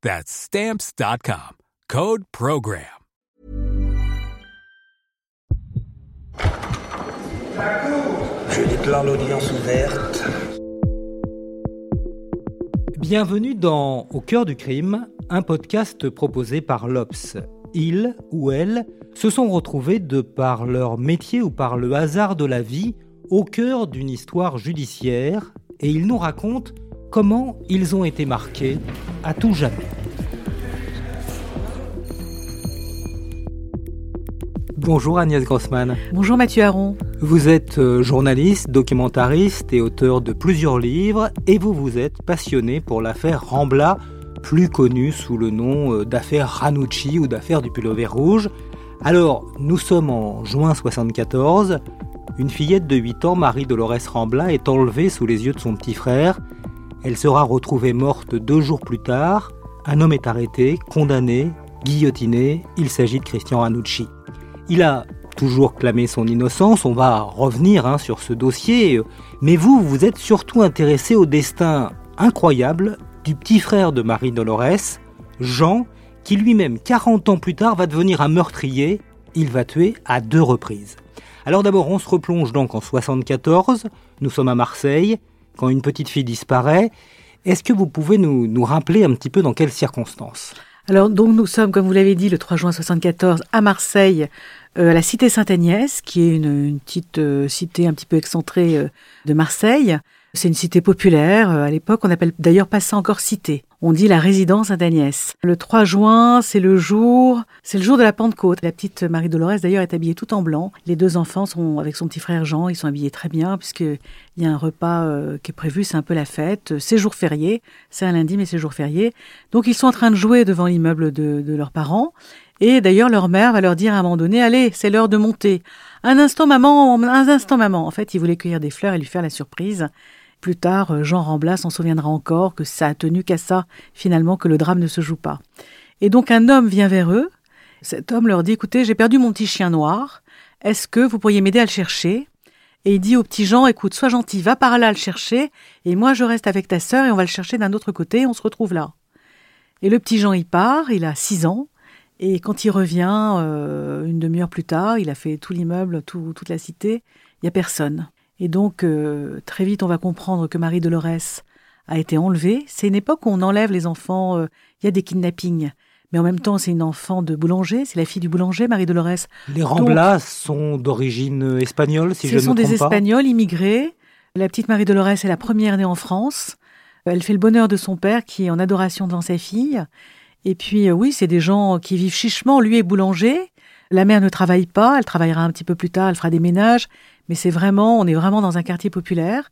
That's Stamps.com. Code PROGRAM. Je déclare l'audience ouverte. Bienvenue dans Au cœur du crime, un podcast proposé par l'Obs. Ils ou elles se sont retrouvés de par leur métier ou par le hasard de la vie au cœur d'une histoire judiciaire et ils nous racontent comment ils ont été marqués à tout jamais. Bonjour Agnès Grossman. Bonjour Mathieu Aron. Vous êtes euh, journaliste, documentariste et auteur de plusieurs livres et vous vous êtes passionné pour l'affaire Rambla, plus connue sous le nom euh, d'affaire Ranucci ou d'affaire du pullover rouge. Alors, nous sommes en juin 74. Une fillette de 8 ans, Marie Dolores Rambla, est enlevée sous les yeux de son petit frère. Elle sera retrouvée morte deux jours plus tard. Un homme est arrêté, condamné, guillotiné. Il s'agit de Christian Ranucci. Il a toujours clamé son innocence, on va revenir hein, sur ce dossier, mais vous, vous êtes surtout intéressé au destin incroyable du petit frère de Marie Dolores, Jean, qui lui-même, 40 ans plus tard, va devenir un meurtrier. Il va tuer à deux reprises. Alors d'abord, on se replonge donc en 74, nous sommes à Marseille, quand une petite fille disparaît. Est-ce que vous pouvez nous, nous rappeler un petit peu dans quelles circonstances? Alors donc nous sommes, comme vous l'avez dit, le 3 juin 74 à Marseille, euh, à la cité Sainte-Agnès, qui est une, petite euh, cité un petit peu excentrée euh, de Marseille. C'est une cité populaire. À l'époque, on n'appelle d'ailleurs pas ça encore cité. On dit la résidence Sainte-Agnès. Le 3 juin, c'est le jour, c'est le jour de la Pentecôte. La petite Marie Dolores d'ailleurs est habillée tout en blanc. Les deux enfants sont avec son petit frère Jean. Ils sont habillés très bien puisqu'il y a un repas euh, qui est prévu. C'est un peu la fête. C'est jour férié. C'est un lundi, mais c'est jour férié. Donc ils sont en train de jouer devant l'immeuble de, de leurs parents. Et d'ailleurs, leur mère va leur dire à un moment donné, allez, c'est l'heure de monter. Un instant, maman, un instant, maman. En fait, ils voulaient cueillir des fleurs et lui faire la surprise. Plus tard, euh, Jean Ramblas s'en souviendra encore que ça a tenu qu'à ça, finalement, que le drame ne se joue pas. Et donc un homme vient vers eux. Cet homme leur dit, écoutez, j'ai perdu mon petit chien noir. Est-ce que vous pourriez m'aider à le chercher? Et il dit au petit Jean, écoute, sois gentil, va par là le chercher, et moi je reste avec ta sœur et on va le chercher d'un autre côté, on se retrouve là. Et le petit Jean y part, il a six ans, et quand il revient, euh, une demi-heure plus tard, il a fait tout l'immeuble, toute la cité, il n'y a personne. Et donc, euh, très vite, on va comprendre que Marie Dolores a été enlevée. C'est une époque où on enlève les enfants, euh, il y a des kidnappings. Mais en même temps, c'est une enfant de boulanger, c'est la fille du boulanger, Marie Dolores. Les Ramblas sont d'origine espagnole, si je ne me trompe pas. Ce sont des Espagnols immigrés. La petite Marie Dolores est la première née en France. Elle fait le bonheur de son père qui est en adoration devant sa fille. Et puis, euh, oui, c'est des gens qui vivent chichement. Lui est boulanger. La mère ne travaille pas, elle travaillera un petit peu plus tard, elle fera des ménages, mais c'est vraiment, on est vraiment dans un quartier populaire.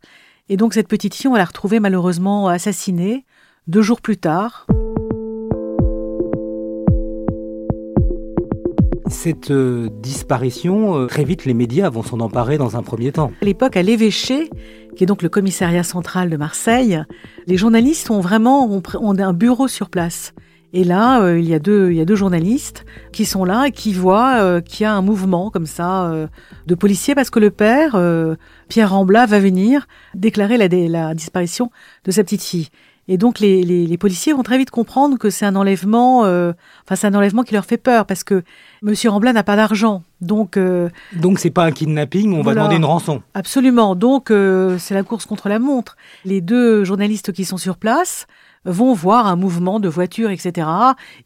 Et donc cette petite fille, on va la retrouver malheureusement assassinée deux jours plus tard. Cette euh, disparition, euh, très vite, les médias vont s'en emparer dans un premier temps. À l'époque, à l'évêché, qui est donc le commissariat central de Marseille, les journalistes ont vraiment ont un bureau sur place. Et là, euh, il, y a deux, il y a deux journalistes qui sont là et qui voient euh, qu'il y a un mouvement comme ça euh, de policiers parce que le père, Pierre Rambla, va venir déclarer la, la, disparition de sa petite fille. Et donc les, les, les policiers vont très vite comprendre que c'est un enlèvement, enfin c'est un enlèvement qui leur fait peur parce que Monsieur Rambla n'a pas d'argent, donc donc c'est pas un kidnapping, on va demander une rançon. Absolument, donc c'est la course contre la montre. Les deux journalistes qui sont sur place vont voir un mouvement de voitures, etc.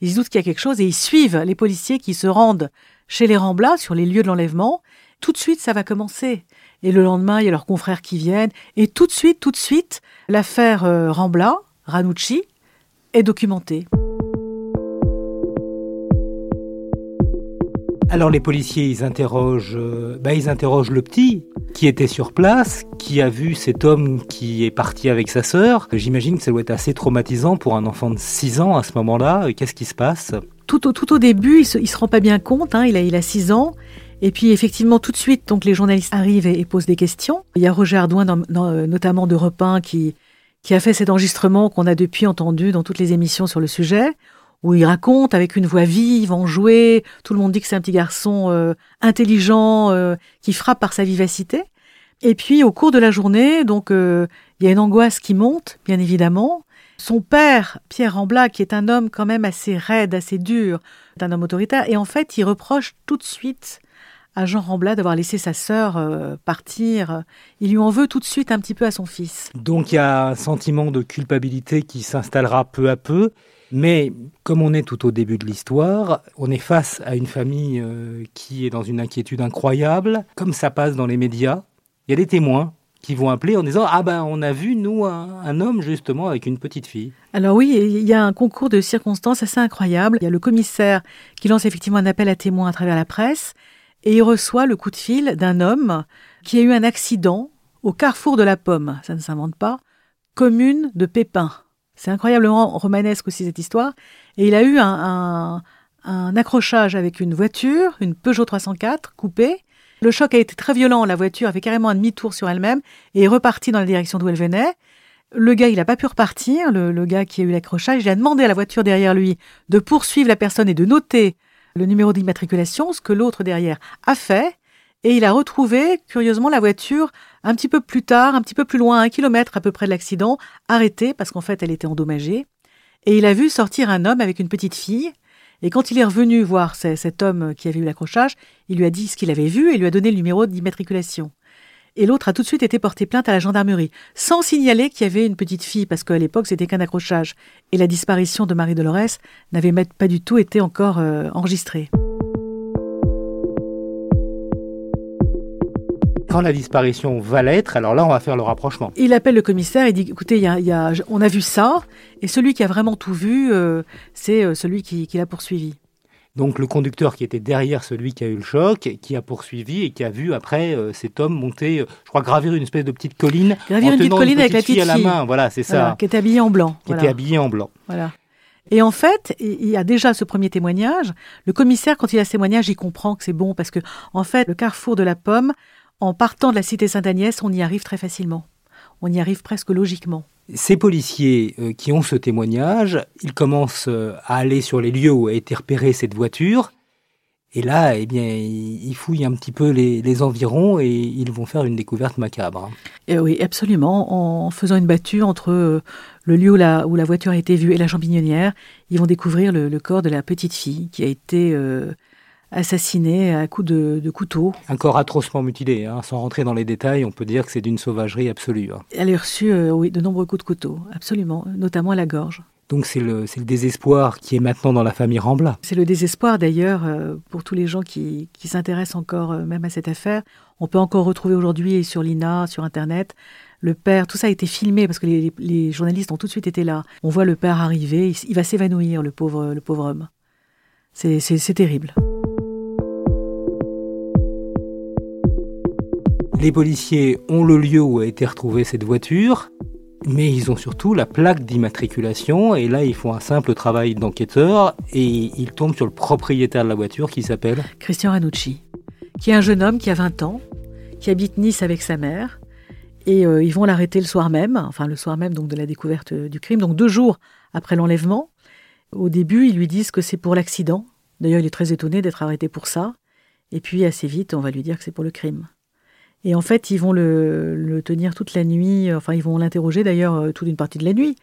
Ils se doutent qu'il y a quelque chose et ils suivent les policiers qui se rendent chez les Ramblas, sur les lieux de l'enlèvement. Tout de suite, ça va commencer. Et le lendemain, il y a leurs confrères qui viennent. Et tout de suite, tout de suite, l'affaire euh, Rambla, Ranucci, est documentée. Alors les policiers, ils interrogent, euh, bah, ils interrogent le petit qui était sur place, qui a vu cet homme qui est parti avec sa sœur. J'imagine que ça doit être assez traumatisant pour un enfant de 6 ans à ce moment-là. Qu'est-ce qui se passe? Tout au, tout au début, il se, se rend pas bien compte. Hein. il, a, il a 6 ans. Et puis effectivement, tout de suite, donc les journalistes arrivent et, posent des questions. Il y a Roger Ardouin, euh, notamment de Repin, qui, qui a fait cet enregistrement qu'on a depuis entendu dans toutes les émissions sur le sujet où il raconte avec une voix vive, enjouée. Tout le monde dit que c'est un petit garçon euh, intelligent euh, qui frappe par sa vivacité. Et puis au cours de la journée, donc euh, il y a une angoisse qui monte, bien évidemment. Son père, Pierre Rambla, qui est un homme quand même assez raide, assez dur, un homme autoritaire, et en fait il reproche tout de suite à Jean Rambla d'avoir laissé sa sœur partir. Il lui en veut tout de suite un petit peu à son fils. Donc il y a un sentiment de culpabilité qui s'installera peu à peu. Mais comme on est tout au début de l'histoire, on est face à une famille euh, qui est dans une inquiétude incroyable. Comme ça passe dans les médias, il y a des témoins qui vont appeler en disant Ah ben on a vu, nous, un, homme justement avec une petite fille. Alors oui, il y a un concours de circonstances assez incroyable. Il y a le commissaire qui lance effectivement un appel à témoins à travers la presse et il reçoit le coup de fil d'un homme qui a eu un accident au carrefour de la Pomme, ça ne s'invente pas, commune de Pépin. C'est incroyablement romanesque aussi cette histoire. Et il a eu un, accrochage avec une voiture, une Peugeot 304 coupée. Le choc a été très violent, la voiture a fait carrément un demi-tour sur elle-même et est repartie dans la direction d'où elle venait. Le gars, il n'a pas pu repartir, le, le, gars qui a eu l'accrochage, il a demandé à la voiture derrière lui de poursuivre la personne et de noter le numéro d'immatriculation, ce que l'autre derrière a fait. Et il a retrouvé, curieusement, la voiture un petit peu plus tard, un petit peu plus loin, un kilomètre à peu près de l'accident, arrêtée parce qu'en fait elle était endommagée. Et il a vu sortir un homme avec une petite fille. Et quand il est revenu voir cet homme qui avait eu l'accrochage, il lui a dit ce qu'il avait vu et lui a donné le numéro d'immatriculation. Et l'autre a tout de suite été porté plainte à la gendarmerie, sans signaler qu'il y avait une petite fille, parce qu'à l'époque c'était qu'un accrochage. Et la disparition de Marie Dolores n'avait pas du tout été encore euh, enregistrée. Quand la disparition va l'être, alors là, on va faire le rapprochement. Il appelle le commissaire et dit écoutez, y y a, on a vu ça, et celui qui a vraiment tout vu, euh, c'est euh, celui qui, l'a poursuivi. Donc le conducteur qui était derrière celui qui a eu le choc, qui a poursuivi et qui a vu après euh, cet homme monter, je crois gravir une espèce de petite colline, gravir une petite colline avec la petite fille à la main, voilà, c'est ça, qui était habillée en blanc, qui était habillée en blanc. Voilà. Et en fait, il y a déjà ce premier témoignage. Le commissaire, quand il a ce témoignage, il comprend que c'est bon parce que, en fait, le carrefour de la pomme, en partant de la cité Sainte-Agnès, on y arrive très facilement. On y arrive presque logiquement. Ces policiers euh, qui ont ce témoignage, ils commencent euh, à aller sur les lieux où a été repérée cette voiture. Et là, eh bien, ils fouillent un petit peu les, environs et ils vont faire une découverte macabre. Et oui, absolument. En faisant une battue entre euh, le lieu où la, où la voiture a été vue et la champignonnière, ils vont découvrir le, corps de la petite fille qui a été assassiné à coups de, couteau. Un corps atrocement mutilé, hein. sans rentrer dans les détails, on peut dire que c'est d'une sauvagerie absolue. Hein. Elle a reçu euh, oui, de nombreux coups de couteau, absolument, notamment à la gorge. Donc c'est le, le, désespoir qui est maintenant dans la famille Rambla. C'est le désespoir d'ailleurs euh, pour tous les gens qui, qui s'intéressent encore euh, même à cette affaire. On peut encore retrouver aujourd'hui sur l'INA, sur Internet, le père, tout ça a été filmé parce que les, les, journalistes ont tout de suite été là. On voit le père arriver, il, il va s'évanouir, le pauvre, le pauvre homme. C'est terrible. Les policiers ont le lieu où a été retrouvée cette voiture, mais ils ont surtout la plaque d'immatriculation et là ils font un simple travail d'enquêteur et ils tombent sur le propriétaire de la voiture qui s'appelle Christian Ranucci, qui est un jeune homme qui a 20 ans, qui habite Nice avec sa mère et euh, ils vont l'arrêter le soir même, enfin le soir même donc de la découverte du crime, donc deux jours après l'enlèvement. Au début ils lui disent que c'est pour l'accident, d'ailleurs il est très étonné d'être arrêté pour ça, et puis assez vite on va lui dire que c'est pour le crime. Et en fait, ils vont le, tenir toute la nuit, enfin, ils vont l'interroger d'ailleurs euh, toute une partie de la nuit,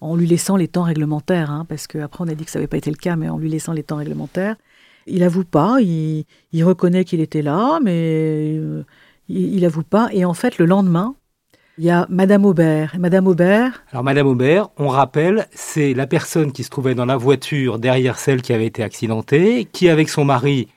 en lui laissant les temps réglementaires, hein, parce qu'après on a dit que ça n'avait pas été le cas, mais en lui laissant les temps réglementaires. Il avoue pas, il, reconnaît qu'il était là, mais euh, il, avoue pas. Et en fait, le lendemain, il y a Madame Aubert. Madame Aubert. Alors Madame Aubert, on rappelle, c'est la personne qui se trouvait dans la voiture derrière celle qui avait été accidentée, qui avec son mari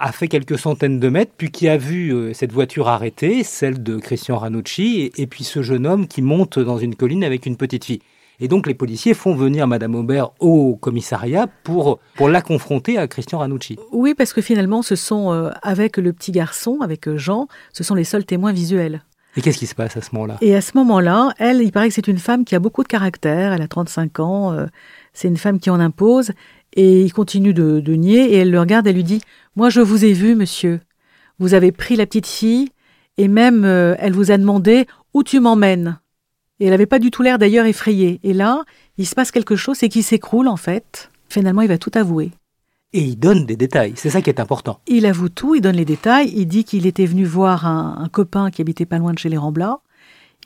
a fait quelques centaines de mètres, puis qui a vu euh, cette voiture arrêtée, celle de Christian Ranucci, et, puis ce jeune homme qui monte dans une colline avec une petite fille. Et donc les policiers font venir Madame Aubert au commissariat pour, pour la confronter à Christian Ranucci. Oui, parce que finalement, ce sont, euh, avec le petit garçon, avec euh, Jean, ce sont les seuls témoins visuels. Et qu'est-ce qui se passe à ce moment-là? Et à ce moment-là, elle, il paraît que c'est une femme qui a beaucoup de caractère, elle a 35 ans, c'est une femme qui en impose, et il continue de, nier, et elle le regarde, et lui dit Moi, je vous ai vu, monsieur. Vous avez pris la petite fille, et même euh, elle vous a demandé Où tu m'emmènes Et elle n'avait pas du tout l'air d'ailleurs effrayée. Et là, il se passe quelque chose, c'est qu'il s'écroule, en fait. Finalement, il va tout avouer. Et il donne des détails, c'est ça qui est important. Il avoue tout, il donne les détails, il dit qu'il était venu voir un, un copain qui habitait pas loin de chez les Ramblas,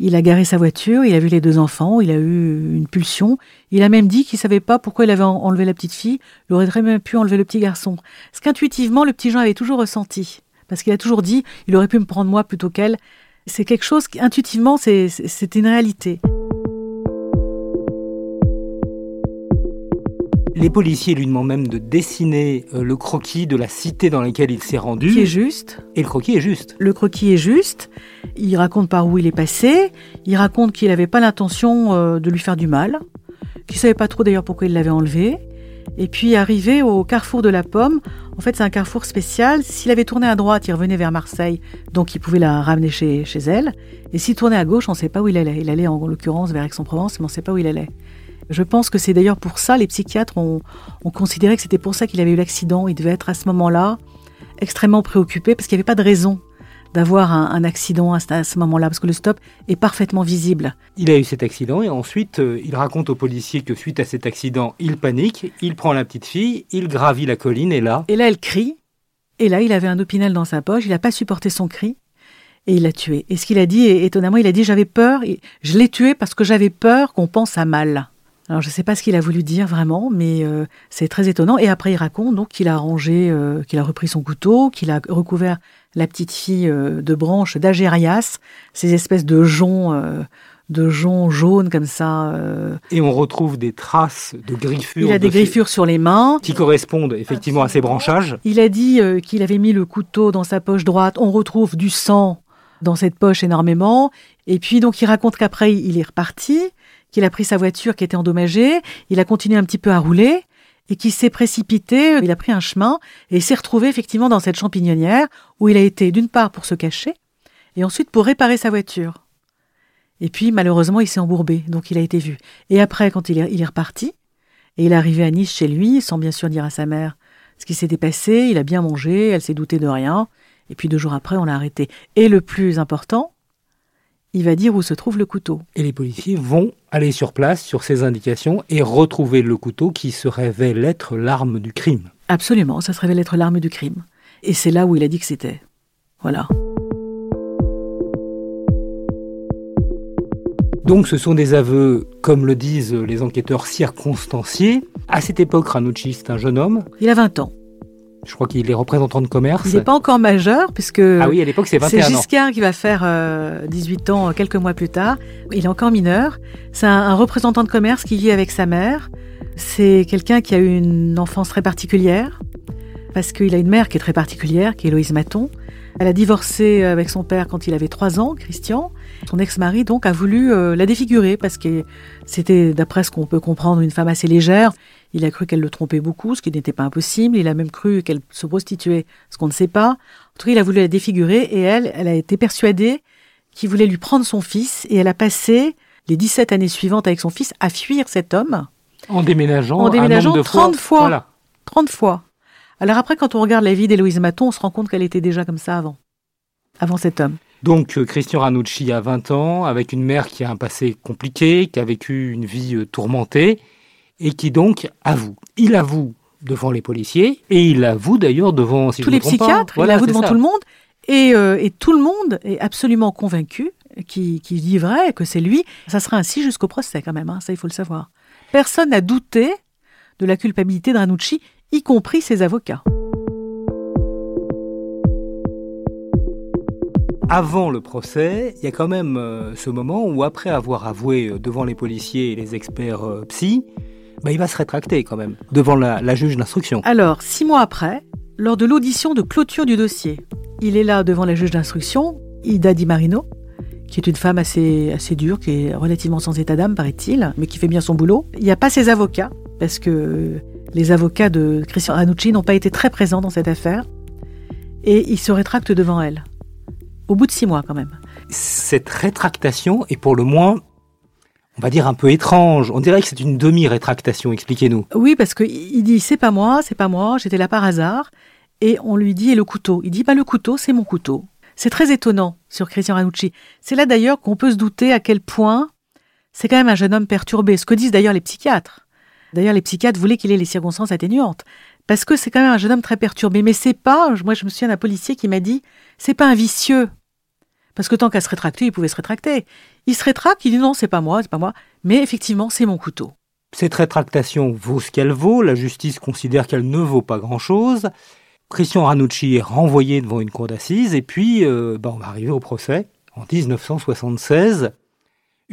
il a garé sa voiture, il a vu les deux enfants, il a eu une pulsion. Il a même dit qu'il savait pas pourquoi il avait enlevé la petite fille. Il aurait très bien pu enlever le petit garçon. Ce qu'intuitivement, le petit Jean avait toujours ressenti. Parce qu'il a toujours dit, il aurait pu me prendre moi plutôt qu'elle. C'est quelque chose qui, intuitivement, c'est une réalité. Les policiers lui demandent même de dessiner euh, le croquis de la cité dans laquelle il s'est rendu. Qui est juste. Et le croquis est juste. Le croquis est juste. Il raconte par où il est passé. Il raconte qu'il n'avait pas l'intention euh, de lui faire du mal. Qu'il savait pas trop d'ailleurs pourquoi il l'avait enlevé. Et puis arrivé au carrefour de la Pomme, en fait c'est un carrefour spécial. S'il avait tourné à droite, il revenait vers Marseille, donc il pouvait la ramener chez, chez elle. Et s'il tournait à gauche, on ne sait pas où il allait. Il allait en l'occurrence vers Aix-en-Provence, mais on ne sait pas où il allait. Je pense que c'est d'ailleurs pour ça, les psychiatres ont, considéré que c'était pour ça qu'il avait eu l'accident. Il devait être à ce moment-là extrêmement préoccupé parce qu'il n'y avait pas de raison d'avoir un, accident à ce, moment-là, parce que le stop est parfaitement visible. Il a eu cet accident et ensuite euh, il raconte aux policiers que suite à cet accident, il panique, il prend la petite fille, il gravit la colline et là... Et là, elle crie. Et là, il avait un opinel dans sa poche, il n'a pas supporté son cri et il l'a tué. Et ce qu'il a dit, étonnamment, il a dit j'avais peur, je l'ai tué parce que j'avais peur qu'on pense à mal. Alors je ne sais pas ce qu'il a voulu dire vraiment, mais euh, c'est très étonnant. Et après il raconte donc qu'il a rangé, euh, qu'il a repris son couteau, qu'il a recouvert la petite fille euh, de branches d'Agérias, ces espèces de joncs, de joncs jaunes comme ça. Et on retrouve des traces de griffures. Il a des griffures sur les mains qui correspondent effectivement à ces branchages. Il a dit qu'il avait mis le couteau dans sa poche droite. On retrouve du sang dans cette poche énormément. Et puis donc il raconte qu'après il est reparti qu'il a pris sa voiture qui était endommagée, il a continué un petit peu à rouler et qui s'est précipité, il a pris un chemin et s'est retrouvé effectivement dans cette champignonnière où il a été d'une part pour se cacher et ensuite pour réparer sa voiture. Et puis malheureusement il s'est embourbé, donc il a été vu. Et après quand il est, il est reparti, et il est arrivé à Nice chez lui, sans bien sûr dire à sa mère ce qui s'était passé, il a bien mangé, elle s'est doutée de rien, et puis deux jours après on l'a arrêté. Et le plus important, il va dire où se trouve le couteau. Et les policiers vont aller sur place sur ces indications et retrouver le couteau qui se révèle être l'arme du crime. Absolument, ça se révèle être l'arme du crime. Et c'est là où il a dit que c'était. Voilà. Donc ce sont des aveux, comme le disent les enquêteurs, circonstanciés. À cette époque, Ranucci, c'est un jeune homme. Il a 20 ans. Je crois qu'il est représentant de commerce. Il n'est pas encore majeur, puisque ah oui, à l'époque, c'est 21 ans. C'est Giscard qui va faire 18 euh, ans quelques mois plus tard. Il est encore mineur. C'est un, représentant de commerce qui vit avec sa mère. C'est quelqu'un qui a eu une enfance très particulière, parce qu'il a une mère qui est très particulière, qui est Héloïse Maton. Elle a divorcé avec son père quand il avait 3 ans, Christian. Son ex-mari, donc, a voulu euh, la défigurer, parce que c'était, d'après ce qu'on peut comprendre, une femme assez légère. Il a cru qu'elle le trompait beaucoup, ce qui n'était pas impossible. Il a même cru qu'elle se prostituait, ce qu'on ne sait pas. En tout cas, il a voulu la défigurer et elle, elle a été persuadée qu'il voulait lui prendre son fils et elle a passé les 17 années suivantes avec son fils à fuir cet homme. En déménageant, en déménageant de 30 fois. 30 fois. Alors après, quand on regarde la vie d'Héloïse Maton, on se rend compte qu'elle était déjà comme ça avant. Avant cet homme. Donc euh, Christian Ranucci a 20 ans, avec une mère qui a un passé compliqué, qui a vécu une vie euh, tourmentée et qui donc avoue. Il avoue devant les policiers et il avoue d'ailleurs devant tous les psychiatres, il avoue devant tout le monde euh, et, tout le monde est absolument convaincu qui, dit vrai que c'est lui. Ça sera ainsi jusqu'au procès quand même, hein, ça il faut le savoir. Personne n'a douté de la culpabilité de Ranucci, y compris ses avocats. Avant le procès, il y a quand même euh, ce moment où après avoir avoué euh, devant les policiers et les experts psy, bah, il va se rétracter quand même devant la, juge d'instruction. Alors, six mois après, lors de l'audition de clôture du dossier. Il est là devant la juge d'instruction, Ida Di Marino, qui est une femme assez, assez dure, qui est relativement sans état d'âme, paraît-il, mais qui fait bien son boulot. Il n'y a pas ses avocats, parce que les avocats de Christian Ranucci n'ont pas été très présents dans cette affaire, et il se rétracte devant elle. Au bout de six mois, quand même. Cette rétractation est pour le moins on va dire un peu étrange. On dirait que c'est une demi-rétractation. Expliquez-nous. Oui, parce qu'il dit c'est pas moi, c'est pas moi, j'étais là par hasard. Et on lui dit et le couteau? Il dit bah le couteau, c'est mon couteau. C'est très étonnant sur Christian Ranucci. C'est là d'ailleurs qu'on peut se douter à quel point c'est quand même un jeune homme perturbé. Ce que disent d'ailleurs les psychiatres. D'ailleurs, les psychiatres voulaient qu'il ait les circonstances atténuantes. Parce que c'est quand même un jeune homme très perturbé. Mais c'est pas, moi je me souviens d'un policier qui m'a dit, c'est pas un vicieux. Parce que tant qu'à se rétracter, il pouvait se rétracter. Il se rétracte, il dit non, c'est pas moi, c'est pas moi. Mais effectivement, c'est mon couteau. Cette rétractation vaut ce qu'elle vaut. La justice considère qu'elle ne vaut pas grand-chose. Christian Ranucci est renvoyé devant une cour d'assises. Et puis, euh, bah, on va arriver au procès en 1976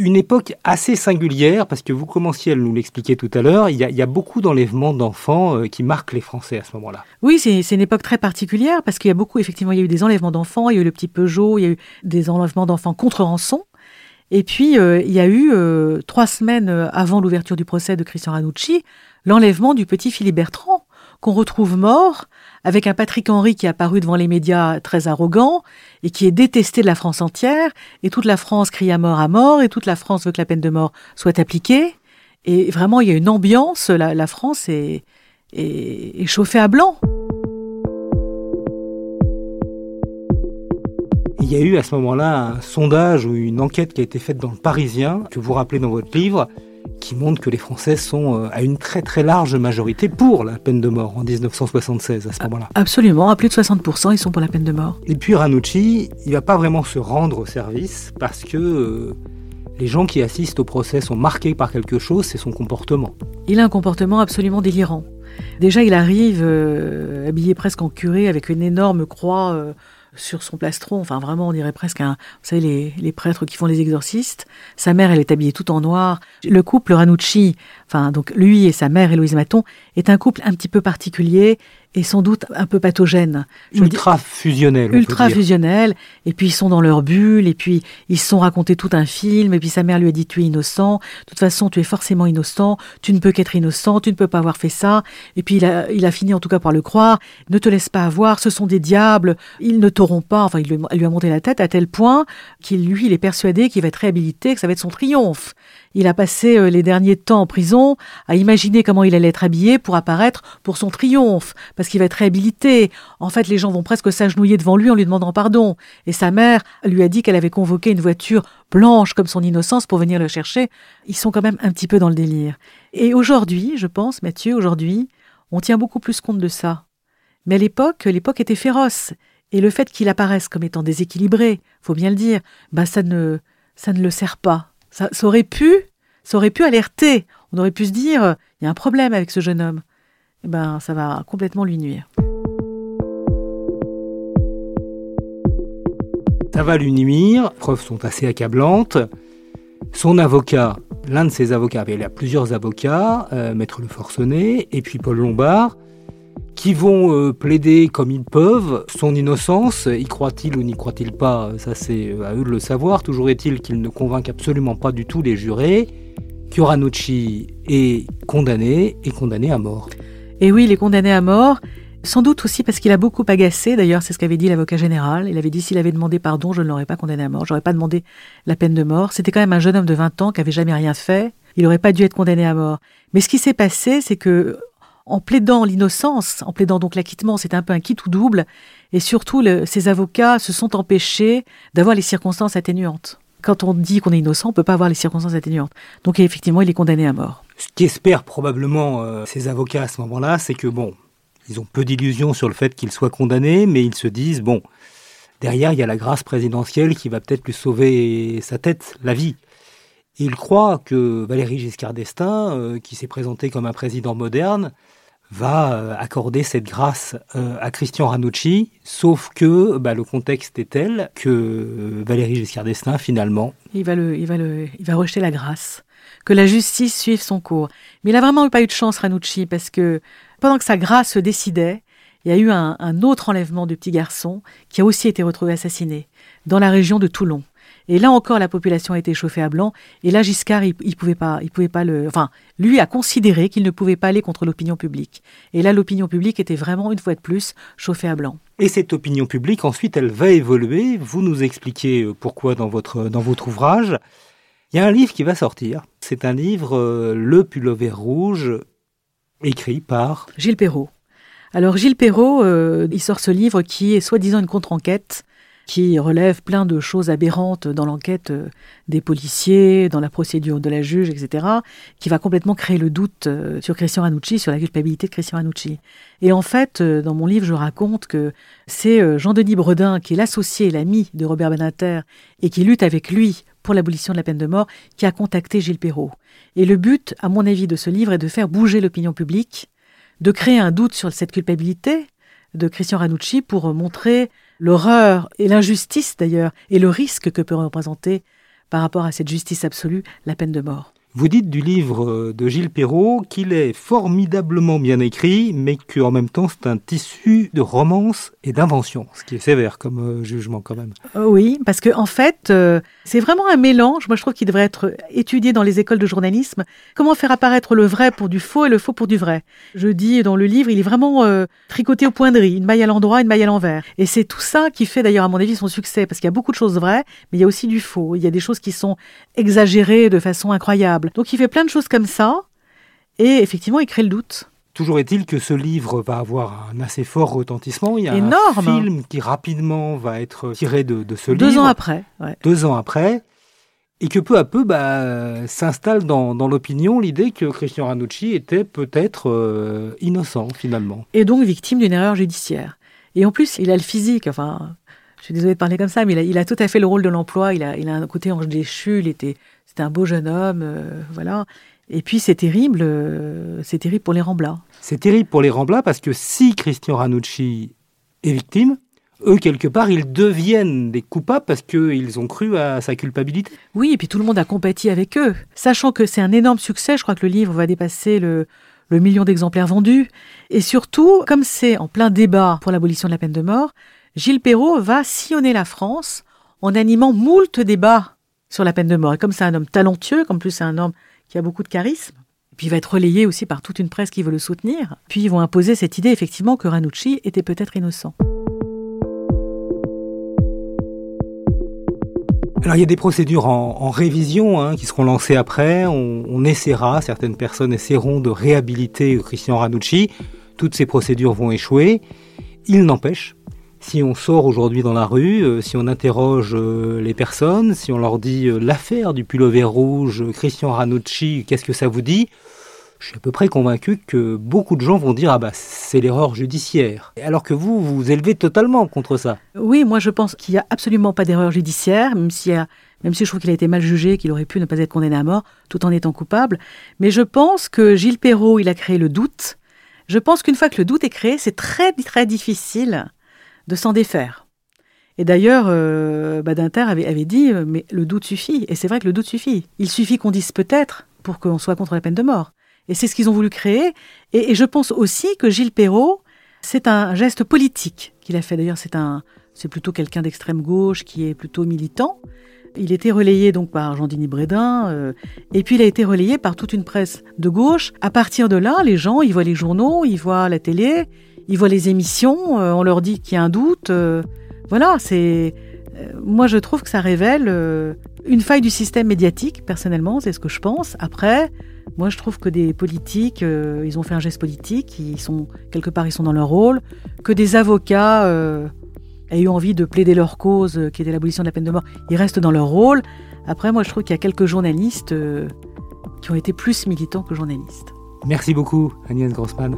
une époque assez singulière, parce que vous commenciez à nous l'expliquer tout à l'heure, il, y a beaucoup d'enlèvements d'enfants euh, qui marquent les Français à ce moment-là. Oui, c'est une époque très particulière, parce qu'il y a beaucoup, effectivement, il y a eu des enlèvements d'enfants, il y a eu le petit Peugeot, il y a eu des enlèvements d'enfants contre rançon. Et puis, euh, il y a eu, euh, trois semaines avant l'ouverture du procès de Christian Ranucci, l'enlèvement du petit Philippe Bertrand, qu'on retrouve mort avec un Patrick Henry qui est apparu devant les médias très arrogant et qui est détesté de la France entière, et toute la France crie à mort à mort, et toute la France veut que la peine de mort soit appliquée. Et vraiment, il y a une ambiance, la, France est, est, chauffée à blanc. Il y a eu à ce moment-là un sondage ou une enquête qui a été faite dans le Parisien, que vous rappelez dans votre livre, qui montre que les Français sont euh, à une très très large majorité pour la peine de mort en 1976 à ce moment-là. Absolument, à plus de 60%, ils sont pour la peine de mort. Et puis Ranucci, il va pas vraiment se rendre au service parce que euh, les gens qui assistent au procès sont marqués par quelque chose, c'est son comportement. Il a un comportement absolument délirant. Déjà, il arrive euh, habillé presque en curé avec une énorme croix sur son plastron, enfin vraiment on dirait presque un, vous savez les, les, prêtres qui font les exorcistes. Sa mère elle est habillée tout en noir. Le couple Ranucci, enfin donc lui et sa mère Héloïse Maton est un couple un petit peu particulier et sans doute un peu pathogène. ultra fusionnel. Ultra fusionnel. Et puis ils sont dans leur bulle, et puis ils se sont racontés tout un film, et puis sa mère lui a dit tu es innocent, de toute façon tu es forcément innocent, tu ne peux qu'être innocent, tu ne peux pas avoir fait ça. Et puis il a, il a fini en tout cas par le croire, ne te laisse pas avoir, ce sont des diables, ils ne t'auront pas, enfin il lui, a monté la tête à tel point qu'il lui il est persuadé qu'il va être réhabilité, que ça va être son triomphe. Il a passé euh, les derniers temps en prison à imaginer comment il allait être habillé pour apparaître pour son triomphe, parce qu'il va être réhabilité. En fait, les gens vont presque s'agenouiller devant lui en lui demandant pardon. Et sa mère lui a dit qu'elle avait convoqué une voiture blanche comme son innocence pour venir le chercher. Ils sont quand même un petit peu dans le délire. Et aujourd'hui, je pense, Mathieu, aujourd'hui, on tient beaucoup plus compte de ça. Mais à l'époque, l'époque était féroce. Et le fait qu'il apparaisse comme étant déséquilibré, faut bien le dire, bah ça ne, ça ne le sert pas. Ça, aurait pu, ça aurait pu alerter. On aurait pu se dire, il y a un problème avec ce jeune homme. Eh ben, ça va complètement lui nuire. Ça va lui nuire. Preuves sont assez accablantes. Son avocat, l'un de ses avocats, il a plusieurs avocats, euh, Maître Le Forcenet et puis Paul Lombard, qui vont euh, plaider comme ils peuvent son innocence. Y croit-il ou n'y croit-il pas? Ça, c'est euh, à eux de le savoir. Toujours est-il qu'ils ne convainquent absolument pas du tout les jurés. Kyoranucci est condamné et condamné à mort. Et oui, il est condamné à mort. Sans doute aussi parce qu'il a beaucoup agacé, d'ailleurs c'est ce qu'avait dit l'avocat général. Il avait dit s'il avait demandé pardon, je ne l'aurais pas condamné à mort, j'aurais pas demandé la peine de mort. C'était quand même un jeune homme de 20 ans qui avait jamais rien fait, il n'aurait pas dû être condamné à mort. Mais ce qui s'est passé, c'est que en plaidant l'innocence, en plaidant donc l'acquittement, c'est un peu un kit ou double, et surtout ces avocats se sont empêchés d'avoir les circonstances atténuantes. Quand on dit qu'on est innocent, on peut pas avoir les circonstances atténuantes. Donc effectivement, il est condamné à mort. Ce qu'espèrent probablement euh, ces avocats à ce moment-là, c'est que bon, ils ont peu d'illusions sur le fait qu'il soit condamné, mais ils se disent bon, derrière il y a la grâce présidentielle qui va peut-être lui sauver sa tête, la vie. ils croient que Valéry Giscard d'Estaing, euh, qui s'est présenté comme un président moderne, va euh, accorder cette grâce euh, à Christian Ranucci, sauf que bah, le contexte est tel que euh, Valéry Giscard d'Estaing, finalement... Il va, le, il, va le, il va rejeter la grâce, que la justice suive son cours. Mais il n'a vraiment pas eu de chance, Ranucci, parce que pendant que sa grâce se décidait, il y a eu un, un autre enlèvement de petit garçon qui a aussi été retrouvé assassiné dans la région de Toulon. Et là encore, la population a été chauffée à blanc. Et là, Giscard, il, il pouvait pas, il pouvait pas le, enfin, lui a considéré qu'il ne pouvait pas aller contre l'opinion publique. Et là, l'opinion publique était vraiment une fois de plus chauffée à blanc. Et cette opinion publique, ensuite, elle va évoluer. Vous nous expliquez euh, pourquoi dans votre dans votre ouvrage. Il y a un livre qui va sortir. C'est un livre, euh, Le pullover rouge, écrit par Gilles Perrault. Alors Gilles Perrault, euh, il sort ce livre qui est soi-disant une contre-enquête qui relève plein de choses aberrantes dans l'enquête euh, des policiers, dans la procédure de la juge, etc., qui va complètement créer le doute euh, sur Christian Ranucci, sur la culpabilité de Christian Ranucci. Et en fait, euh, dans mon livre, je raconte que c'est Jean-Denis Bredin, qui est l'associé, l'ami de Robert Benater, et qui lutte avec lui pour l'abolition de la peine de mort, qui a contacté Gilles Perrault. Et le but, à mon avis, de ce livre est de faire bouger l'opinion publique, de créer un doute sur cette culpabilité de Christian Ranucci pour montrer l'horreur et l'injustice d'ailleurs, et le risque que peut représenter par rapport à cette justice absolue la peine de mort. Vous dites du livre de Gilles Perrault qu'il est formidablement bien écrit, mais qu'en même temps c'est un tissu de romance et d'invention, ce qui est sévère comme euh, jugement quand même. Euh, oui, parce que en fait, euh, c'est vraiment un mélange. Moi, je trouve qu'il devrait être étudié dans les écoles de journalisme. Comment faire apparaître le vrai pour du faux et le faux pour du vrai? Je dis dans le livre, il est vraiment tricoté au point de riz, une maille à l'endroit, une maille à l'envers. Et c'est tout ça qui fait d'ailleurs, à mon avis, son succès, parce qu'il y a beaucoup de choses vraies, mais il y a aussi du faux. Il y a des choses qui sont exagérées de façon incroyable. Donc il fait plein de choses comme ça, et effectivement, il crée le doute. Toujours est-il que ce livre va avoir un assez fort retentissement. Il y a Énorme. un film qui rapidement va être tiré de, de ce Deux livre. ans après. ouais. Deux ans après. Et que peu à peu bah, s'installe dans, dans l'opinion l'idée que Christian Ranucci était peut-être euh, innocent finalement. Et donc victime d'une erreur judiciaire. Et en plus, il a le physique, enfin, je suis désolée de parler comme ça, mais il a, il a tout à fait le rôle de l'emploi. Il a, il a un côté ange déchu, il était, c'était un beau jeune homme, euh, voilà. Et puis c'est terrible, euh, c'est terrible pour les Ramblas. C'est terrible pour les Ramblas parce que si Christian Ranucci est victime, eux, quelque part, ils deviennent des coupables parce qu'ils ont cru à sa culpabilité. Oui, et puis tout le monde a compati avec eux. Sachant que c'est un énorme succès, je crois que le livre va dépasser le, le million d'exemplaires vendus. Et surtout, comme c'est en plein débat pour l'abolition de la peine de mort, Gilles Perrault va sillonner la France en animant moult débats sur la peine de mort. Et comme c'est un homme talentueux, comme plus c'est un homme qui a beaucoup de charisme, et puis il va être relayé aussi par toute une presse qui veut le soutenir, puis ils vont imposer cette idée effectivement que Ranucci était peut-être innocent. Alors il y a des procédures en, révision hein, qui seront lancées après. On, on, essaiera, certaines personnes essaieront de réhabiliter Christian Ranucci. Toutes ces procédures vont échouer. Il n'empêche, si on sort aujourd'hui dans la rue, euh, si on interroge euh, les personnes, si on leur dit euh, l'affaire du pullover rouge, Christian Ranucci, qu'est-ce que ça vous dit? Je suis à peu près convaincu que beaucoup de gens vont dire ah bah c'est l'erreur judiciaire. Alors que vous, vous élevez totalement contre ça. Oui, moi je pense qu'il n'y a absolument pas d'erreur judiciaire, même si, même si je trouve qu'il a été mal jugé, qu'il aurait pu ne pas être condamné à mort, tout en étant coupable. Mais je pense que Gilles Perrault, il a créé le doute. Je pense qu'une fois que le doute est créé, c'est très très difficile de s'en défaire. Et d'ailleurs, euh, Badinter avait, avait dit, mais le doute suffit. Et c'est vrai que le doute suffit. Il suffit qu'on dise peut-être pour qu'on soit contre la peine de mort. Et c'est ce qu'ils ont voulu créer. Et, et, je pense aussi que Gilles Perrault, c'est un geste politique qu'il a fait. D'ailleurs, c'est un, c'est plutôt quelqu'un d'extrême gauche qui est plutôt militant. Il était relayé donc par Jean-Denis Brédin, euh, et puis il a été relayé par toute une presse de gauche. À partir de là, les gens, ils voient les journaux, ils voient la télé, ils voient les émissions, euh, on leur dit qu'il y a un doute. Euh, voilà, c'est. moi, je trouve que ça révèle une faille du système médiatique, personnellement, c'est ce que je pense. Après, moi, je trouve que des politiques, euh, ils ont fait un geste politique, ils sont quelque part, ils sont dans leur rôle, que des avocats euh, aient eu envie de plaider leur cause, euh, qui était l'abolition de la peine de mort, ils restent dans leur rôle. Après, moi, je trouve qu'il y a quelques journalistes euh, qui ont été plus militants que journalistes. Merci beaucoup, Agnès Grossman.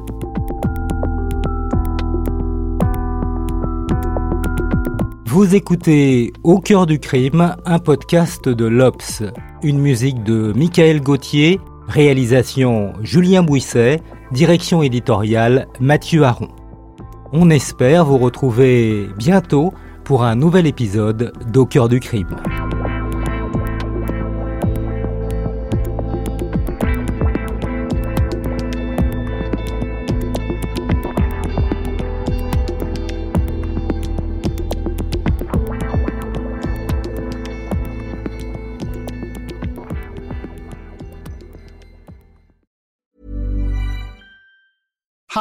Vous écoutez Au cœur du crime, un podcast de l'Obs, une musique de Michael Gauthier, réalisation Julien Bouisset, direction éditoriale Mathieu Aron. On espère vous retrouver bientôt pour un nouvel épisode d'Au cœur du crime.